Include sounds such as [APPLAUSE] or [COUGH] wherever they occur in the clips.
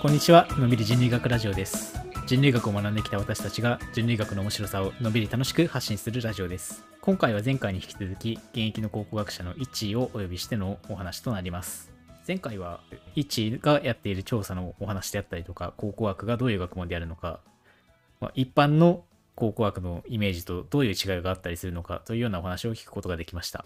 こんにちは。のびり人類学ラジオです。人類学を学んできた私たちが人類学の面白さをのびり楽しく発信するラジオです。今回は前回に引き続き現役の考古学者のイッチーをお呼びしてのお話となります。前回はイッチーがやっている調査のお話であったりとか考古学がどういう学問であるのか、まあ、一般の考古学のイメージとどういう違いがあったりするのかというようなお話を聞くことができました。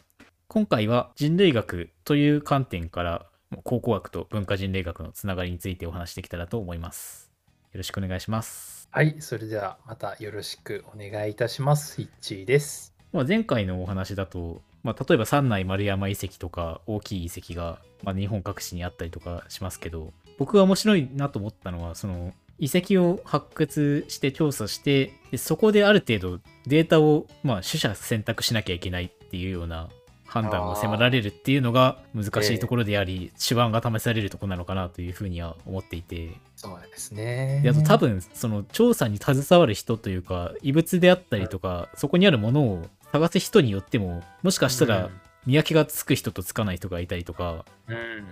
今回は人類学という観点から考古学と文化人類学のつながりについてお話しできたらと思います。よろしくお願いします。はい、それではまたよろしくお願いいたします。イッチーです。まあ、前回のお話だと、まあ、例えば三内丸山遺跡とか大きい遺跡が、まあ、日本各地にあったりとかしますけど僕が面白いなと思ったのはその遺跡を発掘して調査してでそこである程度データを、まあ、取捨選択しなきゃいけないっていうような判断を迫られるっていうのが難しいところであり、手腕が試されるところなのかなというふうには思っていて。そうですね。であと多分その調査に携わる人というか異物であったりとか、そこにあるものを探す人によってももしかしたら見分けがつく人とつかない人がいたりとかうん、うん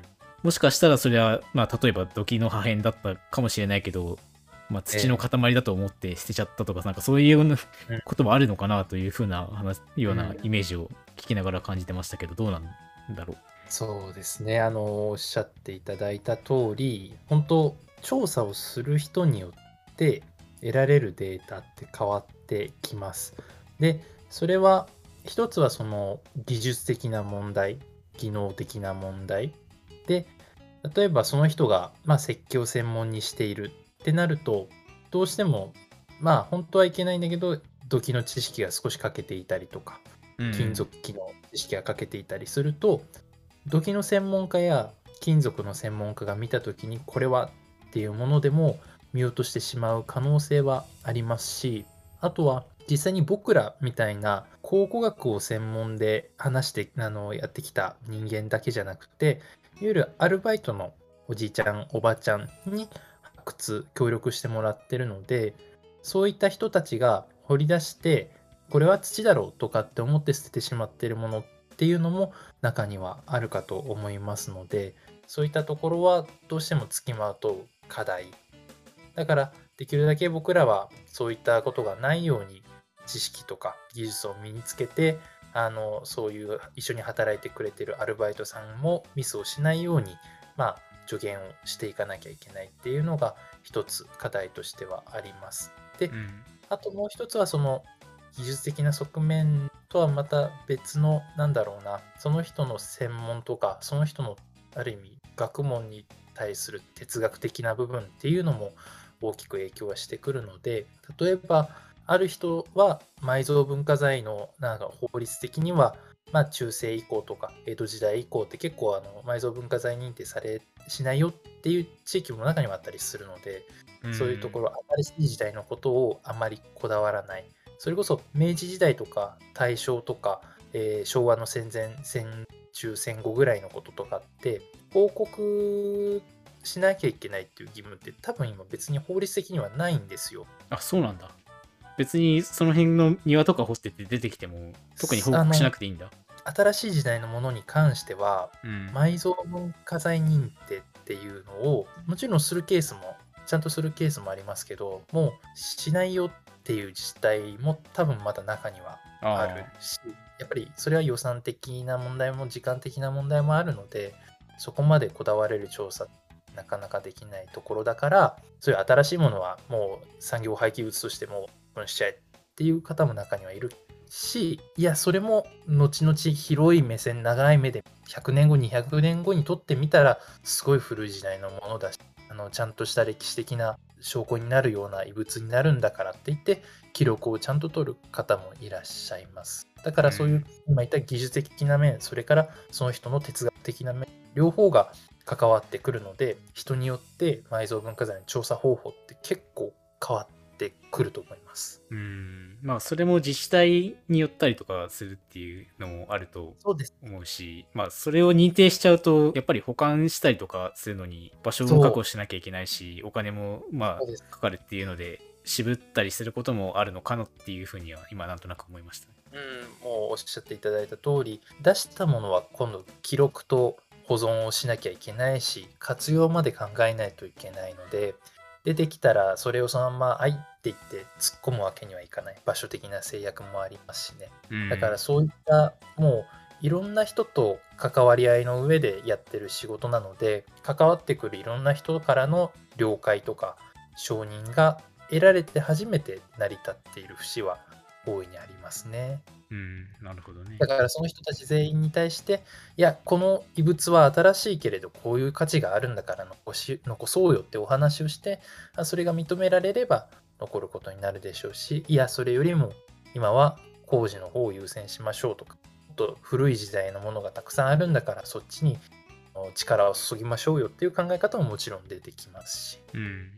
もしかしたらそれはまあ例えば土器の破片だったかもしれないけど、まあ、土の塊だと思って捨てちゃったとか、なんかそういうようなこともあるのかなというふうな話ようなイメージを聞きながら感じてましたけどどうなんだろう？そうですね。あの、おっしゃっていただいた通り、本当調査をする人によって得られるデータって変わってきます。で、それは一つはその技術的な問題、技能的な問題。で、例えばその人が、まあ、石器を専門にしているってなると、どうしても、まあ本当はいけないんだけど、土器の知識が少し欠けていたりとか、金属器の知識が欠けていたりすると、土器の専門家や金属の専門家が見た時にこれはっていうものでも見落としてしまう可能性はありますしあとは実際に僕らみたいな考古学を専門で話してあのやってきた人間だけじゃなくていわゆるアルバイトのおじいちゃんおばちゃんに発掘協力してもらってるのでそういった人たちが掘り出してこれは土だろうとかって思って捨ててしまっているものっていうのも中にはあるかと思いますのでそういったところはどうしても付きまとう課題だからできるだけ僕らはそういったことがないように知識とか技術を身につけてあのそういう一緒に働いてくれてるアルバイトさんもミスをしないようにまあ助言をしていかなきゃいけないっていうのが一つ課題としてはあります。で、うんあともう一つはその技術的な側面とはまた別のなんだろうなその人の専門とかその人のある意味学問に対する哲学的な部分っていうのも大きく影響はしてくるので例えばある人は埋蔵文化財のなんか法律的にはまあ中世以降とか江戸時代以降って結構あの埋蔵文化財認定されしないよっていう地域も中にはあったりするのでそういうところ、新しい時代のことをあまりこだわらない。それこそ明治時代とか大正とか、えー昭和の戦前、戦中、戦後ぐらいのこととかって、報告しなきゃいけないっていう義務って多分今別に法律的にはないんですよ。あそうなんだ。別にその辺の庭とか掘ってて出てきても特に報告しなくていいんだ。新しい時代のものに関しては、うん。埋蔵文化財認定っていうのをもちろんするケースもちゃんとするケースもありますけどもうしないよっていう自治体も多分まだ中にはあるしやっぱりそれは予算的な問題も時間的な問題もあるのでそこまでこだわれる調査なかなかできないところだからそういう新しいものはもう産業廃棄物としてもうしちゃえっていう方も中にはいるしいやそれも後々広い目線長い目で100年後200年後にとってみたらすごい古い時代のものだしあのちゃんとした歴史的な証拠になるような遺物になるんだからって言って記録をちゃんと取る方もいらっしゃいます。だからそういう、うん。今言った技術的な面それからその人の哲学的な面両方が関わってくるので人によって埋蔵文化財の調査方法って結構変わってくると思います。うん。まあそれも自治体によったりとかするっていうのもあると思うしまあそれを認定しちゃうとやっぱり保管したりとかするのに場所を確保しなきゃいけないしお金もまあかかるっていうので渋ったりすることもあるのかなっていうふうには今なんとなく思いましたね。うん、もうおっしゃっていただいた通り出したものは今度記録と保存をしなきゃいけないし活用まで考えないといけないので出てきたらそれをそのまま「はい」って言って突っ込むわけにはいかない。場所的な制約もありますしね。うん。だからそういったもういろんな人と関わり合いの上でやってる仕事なので関わってくるいろんな人からの了解とか承認が得られて初めて成り立っている節は大いにありますね。うん、なるほどねだ。からその人たち全員に対していやこの遺物は新しいけれどこういう価値があるんだから残し残そうよってお話をしてあそれが認められれば残ることになるでしょうしいやそれよりも今は工事の方を優先しましょうとかと古い時代のものがたくさんあるんだからそっちに力を注ぎましょうよっていう考え方ももちろん出てきますしうん。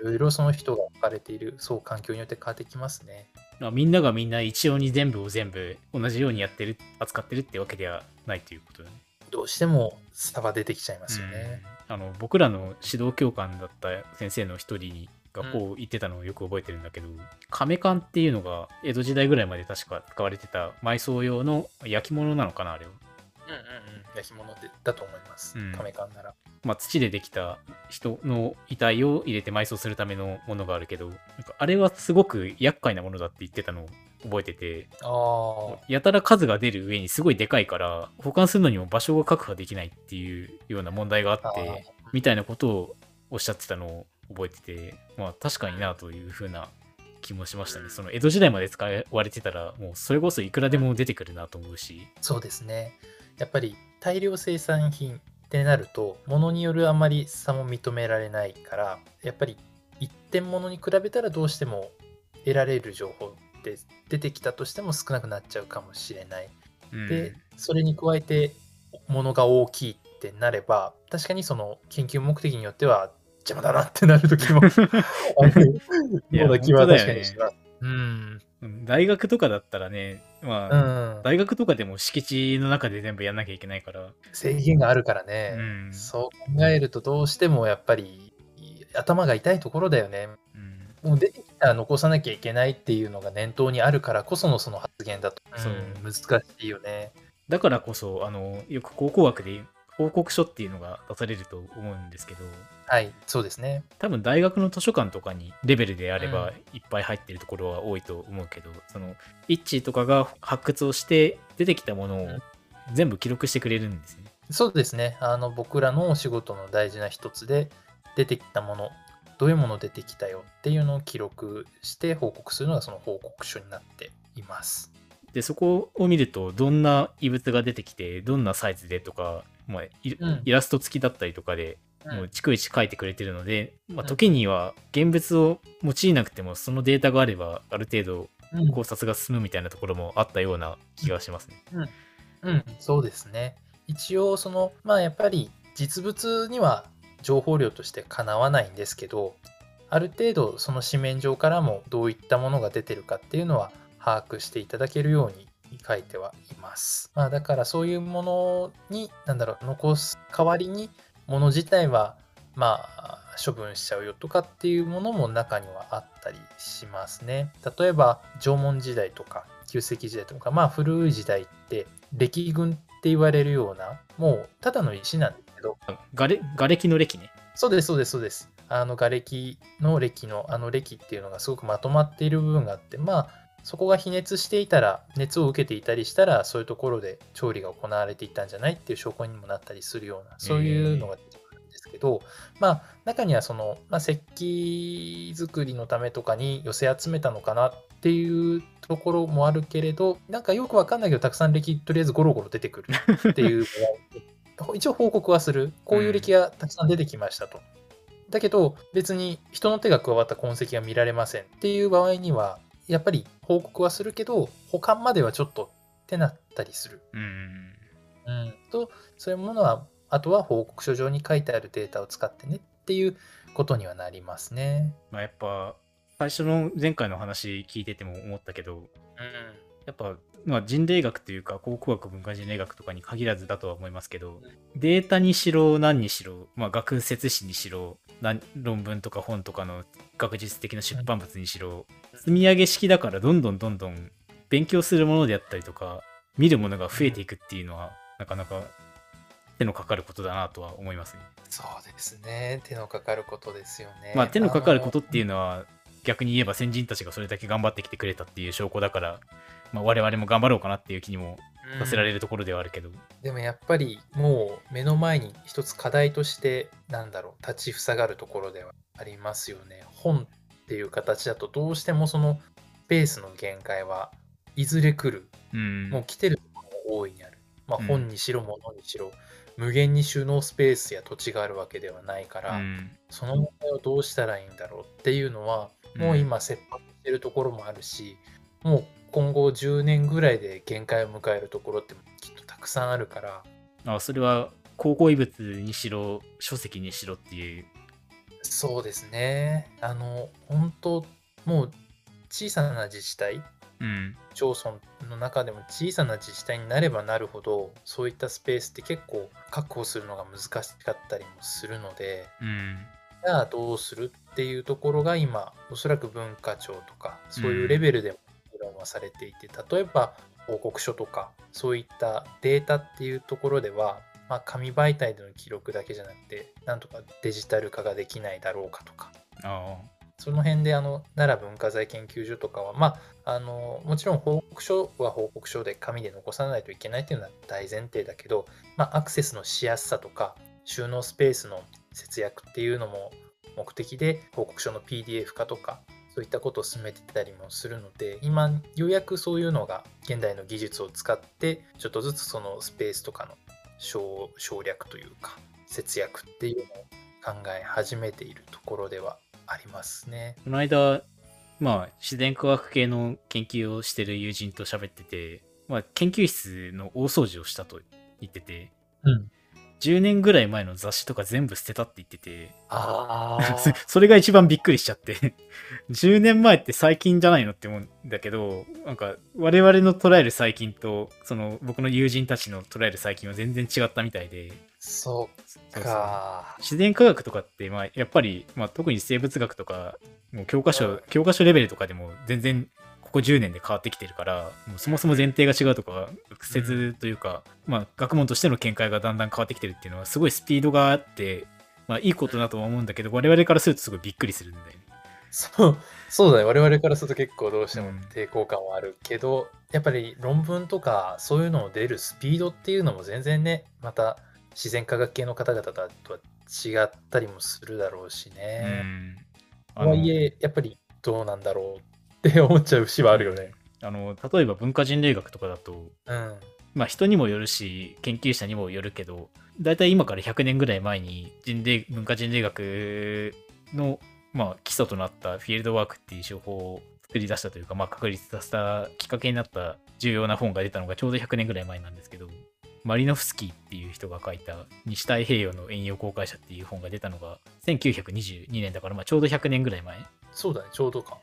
いろいろその人が置かれているそう環境によって変わってきますね。まあみんながみんな一様に全部を全部同じようにやってる、扱ってるってわけではないということだね。どうしても差が出てきちゃいますよね。うんあの僕らの指導教官だった先生の一人がこう言ってたのをよく覚えてるんだけど、亀缶っていうのが江戸時代ぐらいまで確か使われてた埋葬用の焼き物なのかなあれは。うんうんうん、焼き物でだと思います。うん亀缶なら。まあ、土でできた人の遺体を入れて埋葬するためのものがあるけどなんかあれはすごく厄介なものだって言ってたのを覚えてて、やたら数が出る上にすごいでかいから保管するのにも場所が確保できないっていうような問題があってみたいなことをおっしゃってたのを覚えててまあ確かになというふうな気もしましたねその江戸時代まで使われてたらもうそれこそいくらでも出てくるなと思うしそうですね。やっぱり大量生産品ってなると、物によるあまり差も認められないから、やっぱり一点物に比べたらどうしても得られる情報って出てきたとしても少なくなっちゃうかもしれない。うんで、それに加えて物が大きいってなれば、確かにその研究目的によっては邪魔だなってなる時もある [LAUGHS] [LAUGHS] ような気は確かにします。うん。うん大学とかだったらねまあ、うん。大学とかでも敷地の中で全部やんなきゃいけないから、制限があるからね。うんそう考えるとどうしてもやっぱり頭が痛いところだよね。うんもう出てきたら残さなきゃいけないっていうのが念頭にあるからこそのその発言だと。そうん難しいよね。だからこそあのよく考古学で報告書っていうのが出されると思うんですけどはい、そうですね。多分大学の図書館とかにレベルであればうんいっぱい入ってるところは多いと思うけど、そのイッチーとかが発掘をして出てきたものをうん全部記録してくれるんですね。そうですね。あの僕らのお仕事の大事な一つで出てきたもの、どういうもの出てきたよっていうのを記録して報告するのがその報告書になっています。でそこを見るとどんな異物が出てきてどんなサイズでとか、まあイラスト付きだったりとかでうんもう逐一書いてくれてるので、まあ、うん時には現物を用いなくてもそのデータがあればある程度うん考察が進むみたいなところもあったような気がしますね。うん、そうですね。一応、その、まあやっぱり実物には情報量としてかなわないんですけど、ある程度その紙面上からもどういったものが出てるかっていうのは把握していただけるように書いてはいます。まあだからそういうものに、なんだろう、残す代わりに、もの自体は、まあ、処分しちゃうよとかっていうものも中にはあったりしますね。例えば縄文時代とか旧石器時代とかまあ古い時代って歴群って言われるようなもうただの石なんですけどがれ瓦礫の歴ね。そうですそうですそうですあの瓦礫の歴のあの歴っていうのがすごくまとまっている部分があってまあそこが比熱していたら熱を受けていたりしたらそういうところで調理が行われていたんじゃないっていう証拠にもなったりするようなそういうのが出てくるんですけど、まあ中にはその、まあ、石器作りのためとかに寄せ集めたのかなっていうところもあるけれどなんかよくわかんないけどたくさん歴とりあえずゴロゴロ出てくるっていう一応報告はする。こういう歴がたくさん出てきましたと。だけど別に人の手が加わった痕跡が見られませんっていう場合にはやっぱり報告はするけど保管まではちょっとってなったりする。うん。うん、とそういうものはあとは報告書上に書いてあるデータを使ってねっていうことにはなりますね。まあ、やっぱ最初の前回の話聞いてても思ったけどうんやっぱ、まあ、人類学というか考古学文化人類学とかに限らずだとは思いますけどデータにしろ何にしろ、まあ、学説史にしろ何論文とか本とかの学術的な出版物にしろ積み上げ式だからどんどんどんどん勉強するものであったりとか見るものが増えていくっていうのはなかなか手のかかることだなとは思いますね。そうですね。手のかかることですよね。まあ手のかかることっていうのは逆に言えば先人たちがそれだけ頑張ってきてくれたっていう証拠だから、まあ、我々も頑張ろうかなっていう気にもさせられるところではあるけど、でもやっぱりもう目の前に一つ課題としてなんだろう。立ちふさがるところではありますよね。本っていう形だとどうしてもそのペースの限界はいずれ来る。うん、もう来てるところも大いにある。まあうん。本にしろ物にしろ無限に収納スペースや土地があるわけではないから、うん。その問題をどうしたらいいんだろうっていうのはもう今切迫してるところもあるし、もう今後10年ぐらいで限界を迎えるところってきっとたくさんあるから。あそれは考古遺物にしろ書籍にしろっていう。そうですね。あの本当もう小さな自治体うん。町村の中でも小さな自治体になればなるほどそういったスペースって結構確保するのが難しかったりもするのでうん。じゃあどうするっていうところが今おそらく文化庁とかそういうレベルでも議論はされていて、例えば報告書とかそういったデータっていうところでは、まあ、紙媒体での記録だけじゃなくてなんとかデジタル化ができないだろうかとか。あその辺であの奈良文化財研究所とかは、まあ、あのもちろん報告書は報告書で紙で残さないといけないというのは大前提だけど、まあ、アクセスのしやすさとか収納スペースの節約っていうのも目的で報告書の PDF 化とかそういったことを進めてたりもするので今ようやくそういうのが現代の技術を使ってちょっとずつそのスペースとかの省省略というか節約っていうのを考え始めているところではありますね。この間まあ自然科学系の研究をしてる友人と喋ってて、まあ、研究室の大掃除をしたと言っててうん、10年ぐらい前の雑誌とか全部捨てたって言ってて。あそ [LAUGHS] それが一番びっくりしちゃって。10年前って最近じゃないのって思うんだけどなんか我々の捉える最近とその僕の友人たちの捉える最近は全然違ったみたいで。そそうか。自然科学とかって、まあ、やっぱり、まあ、特に生物学とかもう教科う書ん。教科書レベルとかでも全然ここ10年で変わってきてるからもうそもそも前提が違うとか屈折というか、まあ、学問としての見解がだんだん変わってきてるっていうのはすごいスピードがあって、まあ、いいことだとは思うんだけど我々からするとすごいびっくりするんだよね。そうそうだね我々からすると結構どうしてもうん抵抗感はあるけど、やっぱり論文とかそういうのを出るスピードっていうのも全然ねまた自然科学系の方々とは違ったりもするだろうしうね。んとはいえやっぱりどうなんだろうって思っちゃう節はあるよね。あの例えば文化人類学とかだとうん。まあ人にもよるし研究者にもよるけど大体今から100年ぐらい前に人類文化人類学の、まあ、基礎となったフィールドワークっていう手法を作り出したというか、まあ、確立させたきっかけになった重要な本が出たのがちょうど100年ぐらい前なんですけどマリノフスキーっていう人が書いた西太平洋の遠洋航海者っていう本が出たのが1922年だから、まあ、ちょうど100年ぐらい前そうだねちょうどか。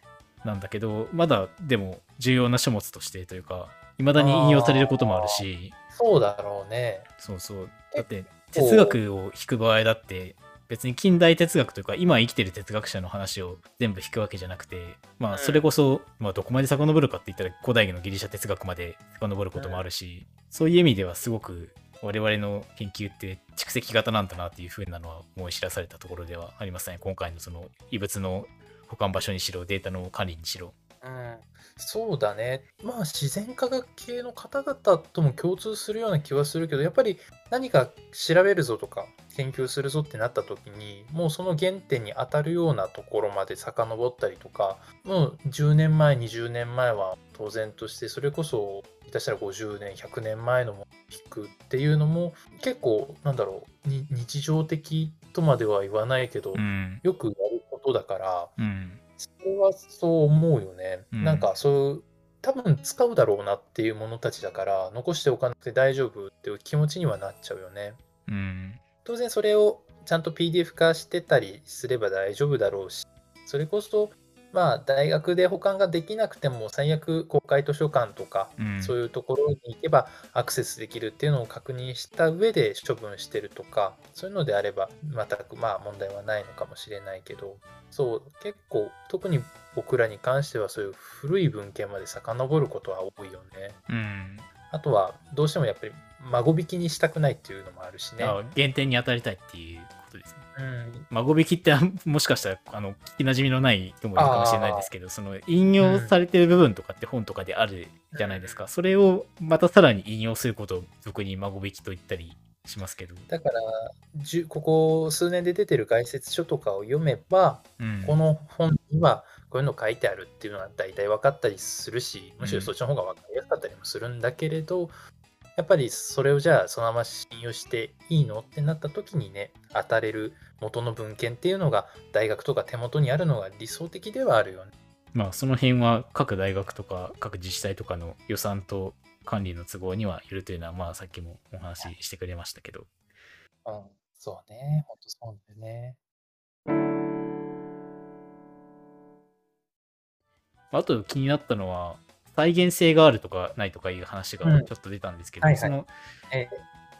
なんだけどまだでも重要な書物としてというか未だに引用されることもあるしそうだろうね。そうそう。だって、哲学を引く場合だって、別に近代哲学というか、今生きてる哲学者の話を全部引くわけじゃなくて、まあ、うんそれこそ、まあ、どこまで遡るかって言ったら、古代のギリシャ哲学まで遡ることもあるし、そういう意味ではすごく、我々の研究って蓄積型なんだなっていうふうなのは思い知らされたところではありますね。今回のその異物の保管場所にしろ、データの管理にしろ。うん、そうだね。まあ自然科学系の方々とも共通するような気はするけど、やっぱり何か調べるぞとか研究するぞってなった時に、もうその原点に当たるようなところまで遡ったりとか、もう10年前、20年前は当然として、それこそ下手したら50年、100年前のも聞くっていうのも結構なんだろう、に日常的とまでは言わないけど、うん。よくことだから、うん。それはそう思うよね。うんなんかそういう多分使うだろうなっていうものたちだから残しておかなくて大丈夫っていう気持ちにはなっちゃうよね。うん。当然それをちゃんと PDF 化してたりすれば大丈夫だろうしそれこそまあ大学で保管ができなくても最悪公開図書館とかうん。そういうところに行けばアクセスできるっていうのを確認した上で処分してるとかそういうのであれば全くまあ問題はないのかもしれないけどそう結構特に僕らに関してはそういう古い文献まで遡ることは多いよね。うん。あとはどうしてもやっぱり孫引きにしたくないっていうのもあるしね。あ減点に当たりたいっていう。うん、孫引きってもしかしたらあの聞きなじみのない人もいるかもしれないですけどその引用されてる部分とかって本とかであるじゃないですか、それをまたさらに引用することを俗に孫引きと言ったりしますけど、だからここ数年で出てる概説書とかを読めば、うん、この本にはこういうの書いてあるっていうのは大体分かったりするしむしろそっちの方が分かりやすかったりもするんだけれど、やっぱりそれをじゃあそのまま信用していいのってなった時にね当たれる元の文献っていうのが大学とか手元にあるのが理想的ではあるよね。まあその辺は各大学とか各自治体とかの予算と管理の都合にはよるというのはまあさっきもお話ししてくれましたけどうん、そうね。ほんとそうだよね。あと気になったのは再現性があるとかないとかいう話がうん。ちょっと出たんですけど、はいはい。そのえ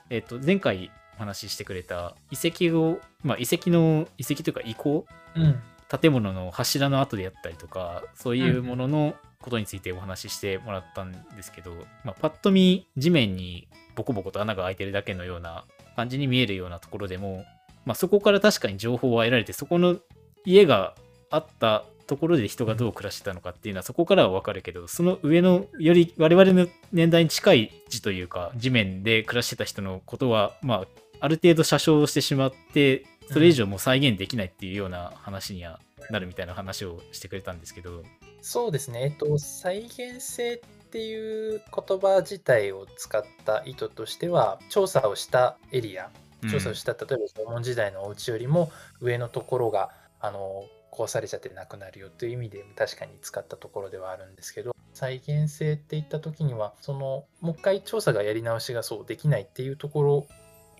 え。っと前回お話ししてくれた遺跡を、まあ、遺跡の遺跡というか遺構うん。建物の柱の跡であったりとかそういうもののことについてお話ししてもらったんですけど、まあ、パッと見地面にボコボコと穴が開いてるだけのような感じに見えるようなところでも、まあ、そこから確かに情報は得られてそこの家があったところで人がどう暮らしてたのかっていうのはそこからは分かるけどその上のより我々の年代に近い地というか地面で暮らしてた人のことはまあある程度詐称してしまってそれ以上もう再現できないっていうような話にはなるみたいな話をしてくれたんですけど、そうですね。えっと、再現性っていう言葉自体を使った意図としては、調査をしたエリア、調査をした、例えば縄文時代のお家よりも上のところが、あの、壊されちゃってなくなるよという意味で確かに使ったところではあるんですけど、再現性って言った時には、その、もう一回調査がやり直しがそうできないっていうところ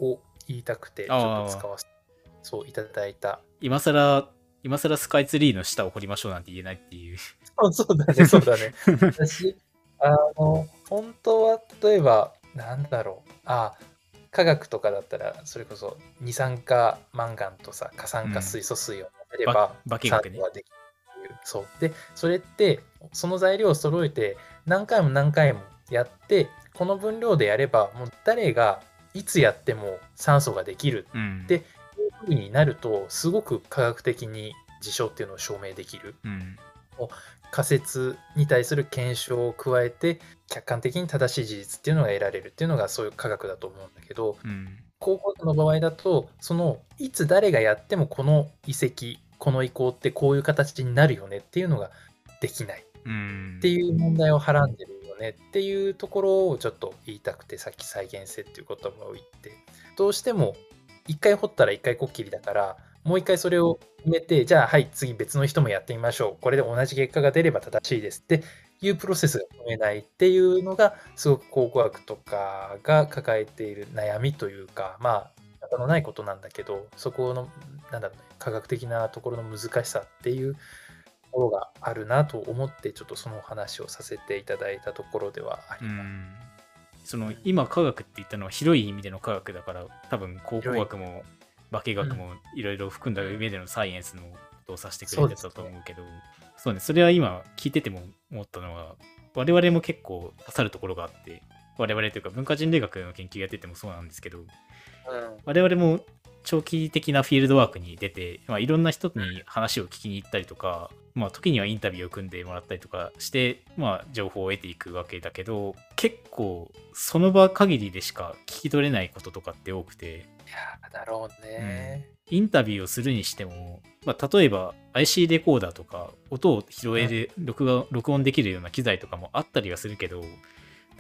を言いたくて、ちょっと使わせて、そういただいた今更今更スカイツリーの下を掘りましょうなんて言えないっていう。そうそうだね、そうだね。[LAUGHS] 私、あの、本当は例えば、なんだろう、あ、科学とかだったら、それこそ二酸化マンガンとさ、過酸化水素水をれば、ば化学ねできる。そう。で、それって、その材料を揃えて、何回も何回もやって、この分量でやれば、もう誰がいつやっても酸素ができるうん。でいう風になると、すごく科学的に事象っていうのを証明できる。うん。仮説に対する検証を加えて客観的に正しい事実っていうのが得られるっていうのがそういう科学だと思うんだけどうん。考古学の場合だとそのいつ誰がやってもこの遺跡この遺構ってこういう形になるよねっていうのができない。うん。っていう問題をはらんでるよね。っていうところをちょっと言いたくてさっき再現性っていう言葉を言って。どうしても一回掘ったら一回こっきりだからもう一回それを埋めてじゃあはい次別の人もやってみましょう。これで同じ結果が出れば正しいですっていうプロセスが踏めないっていうのがすごく考古学とかが抱えている悩みというかまあ仕方のないことなんだけどそこのなんだろうね科学的なところの難しさっていうところがあるなと思ってちょっとその話をさせていただいたところではあります。うん。その今科学って言ったのは広い意味での科学だから多分考古学も化学もいろいろ含んだ上でのサイエンスのことを指してくれてたと思うけどそうねそれは今聞いてても思ったのは我々も結構刺さるところがあって我々というか文化人類学の研究やっててもそうなんですけどうん我々も長期的なフィールドワークに出て、まあ、いろんな人に話を聞きに行ったりとか、まあ、時にはインタビューを組んでもらったりとかして、まあ、情報を得ていくわけだけど結構その場限りでしか聞き取れないこととかって多くて。いやーだろうね。インタビューをするにしても、まあ、例えば IC レコーダーとか音を拾える録画録音できるような機材とかもあったりはするけど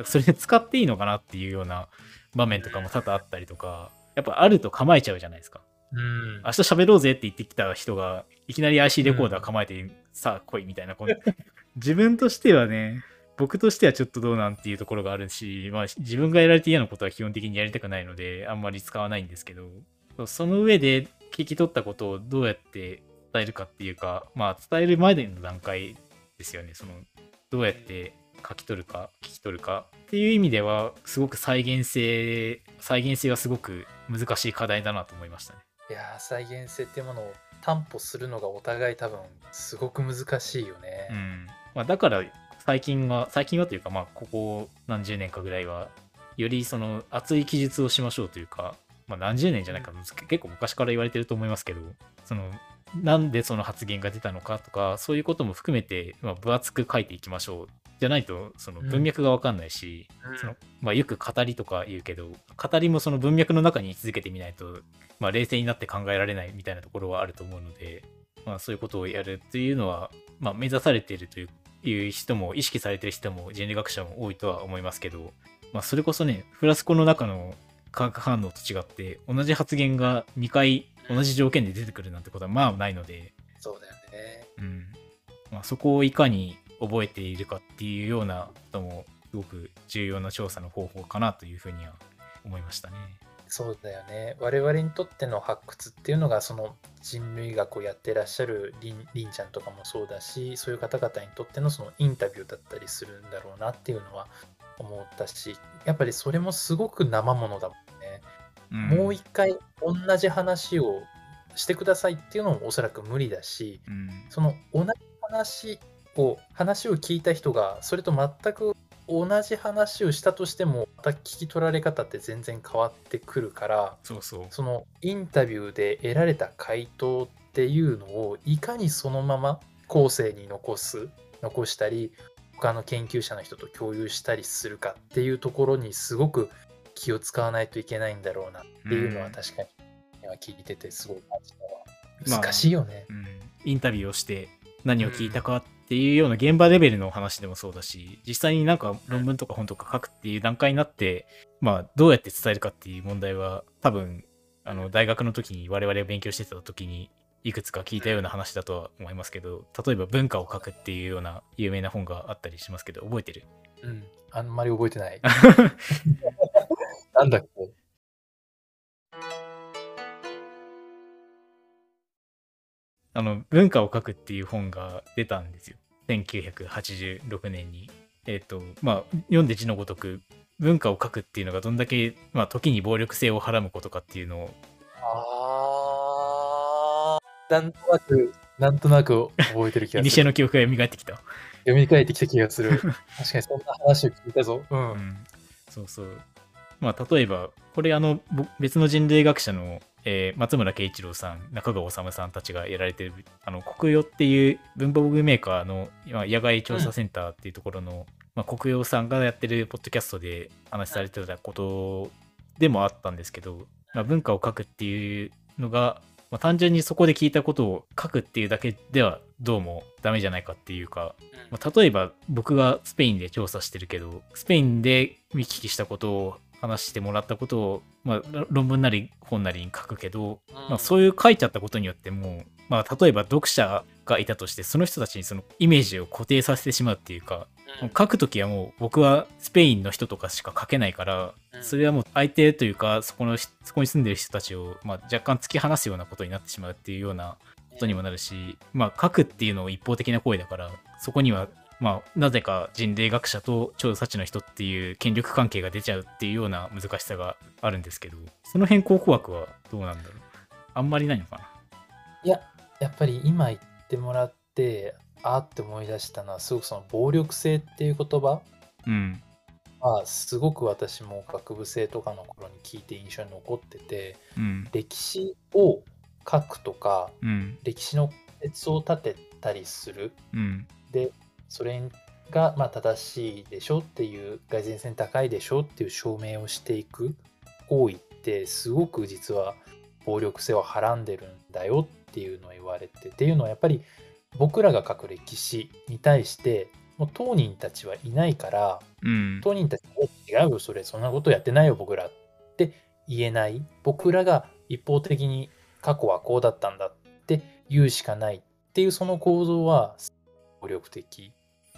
それで使っていいのかなっていうような場面とかも多々あったりとか。やっぱあると構えちゃうじゃないですか。うん。明日喋ろうぜって言ってきた人がいきなり IC レコーダー構えて、さあ来いみたいなこの [LAUGHS] 自分としてはね僕としてはちょっとどうなんていうところがあるし、まあ、自分がやられて嫌なことは基本的にやりたくないのであんまり使わないんですけど。その上で聞き取ったことをどうやって伝えるかっていうかまあ伝える前の段階ですよね。そのどうやって書き取るか聞き取るかっていう意味ではすごく再現性再現性がすごく難しい課題だなと思いましたね。いやー再現性っていうものを担保するのがお互い多分すごく難しいよね。うんまあ、だから最近は最近はというかまあここ何十年かぐらいはよりその熱い記述をしましょうというか、まあ、何十年じゃないか結構昔から言われてると思いますけどそのなんでその発言が出たのかとかそういうことも含めて、まあ、分厚く書いていきましょうじゃないとその文脈が分かんないし、うんそのまあ、よく語りとか言うけど語りもその文脈の中に居続けてみないと、まあ、冷静になって考えられないみたいなところはあると思うので、まあ、そういうことをやるっていうのは、まあ、目指されているといういう人も意識されてる人も人類学者も多いとは思いますけど、まあ、それこそねフラスコの中の化学反応と違って同じ発言が2回同じ条件で出てくるなんてことはまあないので、そうだよね。うんまあ、そこをいかに覚えているかっていうようなこともすごく重要な調査の方法かなというふうには思いましたね。そうだよね。我々にとっての発掘っていうのが、その人類学をやってらっしゃるりんりんちゃんとかもそうだし、そういう方々にとってのそのインタビューだったりするんだろうなっていうのは思ったし、やっぱりそれもすごく生ものだもんね。うんもう一回同じ話をしてくださいっていうのもおそらく無理だし、うんその同じ話を話を聞いた人がそれと全く同じ話をしたとしてもまた聞き取られ方って全然変わってくるからそうそう。そのインタビューで得られた回答っていうのをいかにそのまま後世に残す残したり他の研究者の人と共有したりするかっていうところにすごく気を使わないといけないんだろうなっていうのはうん確かに今聞いててすごい感じたまあわ難しいよね。うん、インタビューをして何を聞いたかっていうような現場レベルの話でもそうだし実際になんか論文とか本とか書くっていう段階になって、まあ、どうやって伝えるかっていう問題は多分あの大学の時に我々が勉強してた時にいくつか聞いたような話だとは思いますけど例えば文化を書くっていうような有名な本があったりしますけど覚えてる？うん、あんまり覚えてない。[LAUGHS] なんだっけ？あの文化を書くっていう本が出たんですよ1986年にえっ、とまあ読んで字のごとく文化を書くっていうのがどんだけ、まあ、時に暴力性をはらむことかっていうのをあーなんとなく、なんとなく覚えてる気イがする。ニシエの記憶が蘇ってきた、読み替えてきた気がする。[LAUGHS] 確かにそんな話を聞いたぞ。う。うんん、そうそうまあ例えばこれあのぼ別の人類学者の、えー松村慶一郎さん中川治さんたちがやられてるあの国用っていう文房具メーカーのまあ野外調査センターっていうところの、まあ、国用さんがやってるポッドキャストで話されてたことでもあったんですけど、まあ、文化を書くっていうのが、まあ、単純にそこで聞いたことを書くっていうだけではどうもダメじゃないかっていうか、まあ、例えば僕がスペインで調査してるけどスペインで見聞きしたことを話してもらったことを、まあ、ろ論文なり本なりに書くけど、まあ、そういう書いちゃったことによってもう、まあ、例えば読者がいたとしてその人たちにそのイメージを固定させてしまうっていうかうん。書くときはもう僕はスペインの人とかしか書けないからうん。それはもう相手というかそこのそこに住んでる人たちを、まあ、若干突き放すようなことになってしまうっていうようなことにもなるし、まあ、書くっていうのを一方的な行為だからそこにはまあ、なぜか人類学者と調査地の人っていう権力関係が出ちゃうっていうような難しさがあるんですけどその辺考古学はどうなんだろう？あんまりないのかな？いや、やっぱり今言ってもらって、あーって思い出したのは、すごくその暴力性っていう言葉うん。は、すごく私も学部生とかの頃に聞いて印象に残ってて、うん。歴史を書くとか、うん。歴史の説を立てたりする。うん。で、それがまあ正しいでしょっていう、蓋然性高いでしょっていう証明をしていく行為って、すごく実は暴力性をはらんでるんだよっていうのを言われて、っていうのはやっぱり僕らが書く歴史に対して、もう当人たちはいないから、うん当人たちが違うよ、それ、そんなことやってないよ、僕らって言えない。僕らが一方的に過去はこうだったんだって言うしかないっていうその構造は暴力的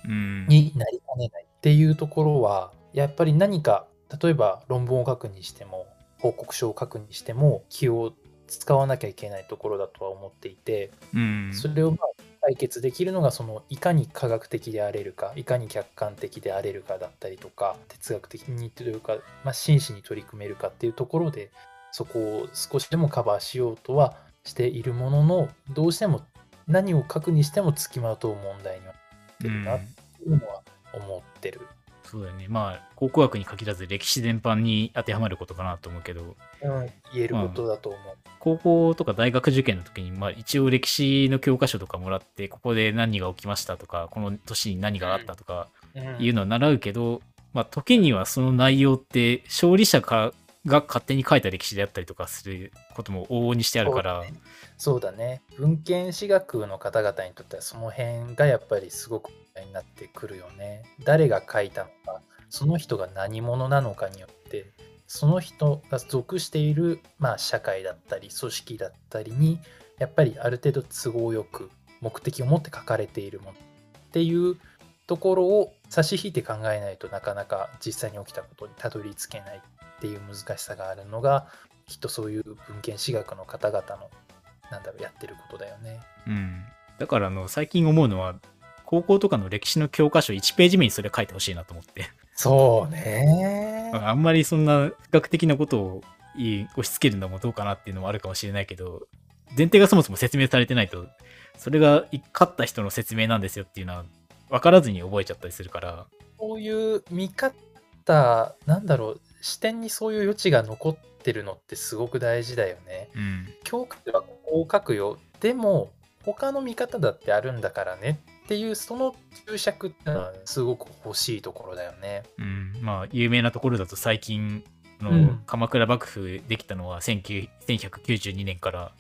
になりかねないっていうところは、やっぱり何か、例えば論文を書くにしても、報告書を書くにしても、気を使わなきゃいけないところだとは思っていて、うん。それをまあ解決できるのがそのいかに科学的であれるかいかに客観的であれるかだったりとか哲学的にというか、まあ、真摯に取り組めるかっていうところでそこを少しでもカバーしようとはしているもののどうしても何を書くにしてもつきまとう問題にはなってるなっていうのは思ってる。そうだよね。まあ、考古学に限らず歴史全般に当てはまることかなと思うけど、うん、言えることだと思う。高校とか大学受験の時に、まあ、一応歴史の教科書とかもらって、ここで何が起きましたとか、この年に何があったとかうんいうのは習うけど、まあ、時にはその内容って勝利者かが勝手に書いた歴史であったりとかすることも往々にしてあるから、そうだね。文献史学の方々にとってはその辺がやっぱりすごく問題になってくるよね。誰が書いたのか、その人が何者なのかによって、その人が属している、まあ、社会だったり組織だったりにやっぱりある程度都合よく目的を持って書かれているものっていうところを差し引いて考えないとなかなか実際に起きたことにたどり着けないっていう難しさがあるのがきっとそういう文献史学の方々のなんだろうやってることだよね。うん。だからあの、最近思うのは、高校とかの歴史の教科書1ページ目にそれ書いてほしいなと思って。そうね。[LAUGHS] あんまりそんな比較的なことを押し付けるのもどうかなっていうのもあるかもしれないけど、前提がそもそも説明されてないと、それが勝った人の説明なんですよっていうのは分からずに覚えちゃったりするから、そういう見方なんだろう視点にそういう余地が残ってるのってすごく大事だよね。うん。教科ではこう書くよでも他の見方だってあるんだからねっていうその注釈ってのはすごく欲しいところだよね。うん、まあ、有名なところだと最近のうん鎌倉幕府できたのは19 1192年から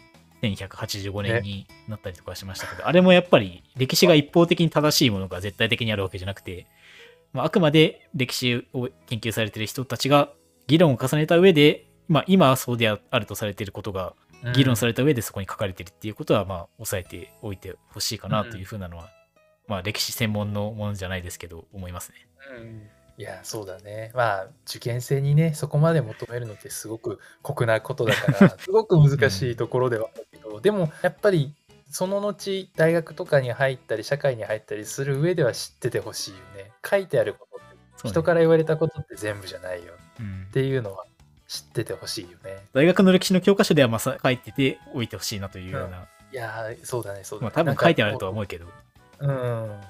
1185年になったりとかしましたけど、あれもやっぱり歴史が一方的に正しいものが絶対的にあるわけじゃなくて、まあ、あくまで歴史を研究されている人たちが議論を重ねた上で、まあ、今はそうであるとされていることが議論されれた上でそこに書かれているっていうことは、まあ、押さえておいてほしいかなというふうなのは、まあ、歴史専門のものじゃないですけど、思いますね。いやそうだね。まあ受験生にねそこまで求めるのってすごく酷なことだから [LAUGHS] すごく難しいところではあるけど、でもやっぱりその後大学とかに入ったり社会に入ったりする上では知っててほしいよね書いてあることって人から言われたことって全部じゃないようん。っていうのは知っててほしいよね。大学の歴史の教科書ではまあさ書いてておいてほしいなというような、いやーそうだねそうだね。まあ多分書いてあるとは思うけど、うん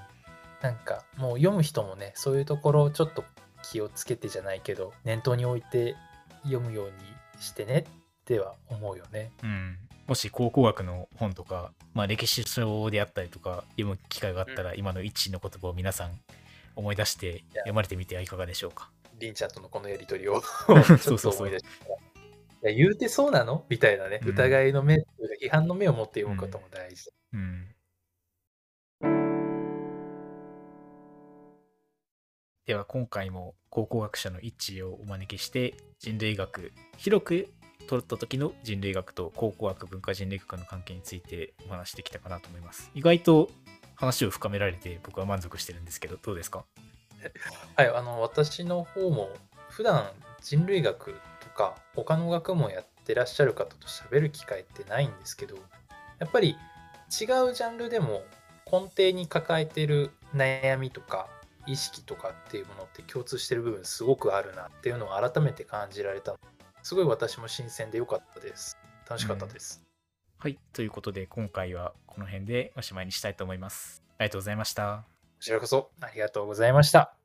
なんかもう読む人もねそういうところをちょっと気をつけてじゃないけど念頭に置いて読むようにしてねっては思うよね。うん、もし考古学の本とか、まあ、歴史書であったりとか読む機会があったら、今の一致の言葉を皆さん思い出して読まれてみてはいかがでしょうか。りんちゃんとのこのやりとりを。[LAUGHS] ちそうそうそういや言うてそうなの？みたいなね、うん。疑いの目批判の目を持って読むことも大事。だ。うん。では今回も考古学者の一致をお招きして人類学広く取った時の人類学と考古学文化人類学の関係についてお話してきたかなと思います。意外と話を深められて僕は満足してるんですけどどうですか？[LAUGHS] はい、あの私の方も普段人類学とか他の学問やってらっしゃる方と喋る機会ってないんですけどやっぱり違うジャンルでも根底に抱えてる悩みとか意識とかっていうものって共通してる部分すごくあるなっていうのを改めて感じられたすごい私も新鮮で良かったです。楽しかったです、はいということで今回はこの辺でおしまいにしたいと思います。ありがとうございました。こちらこそありがとうございました。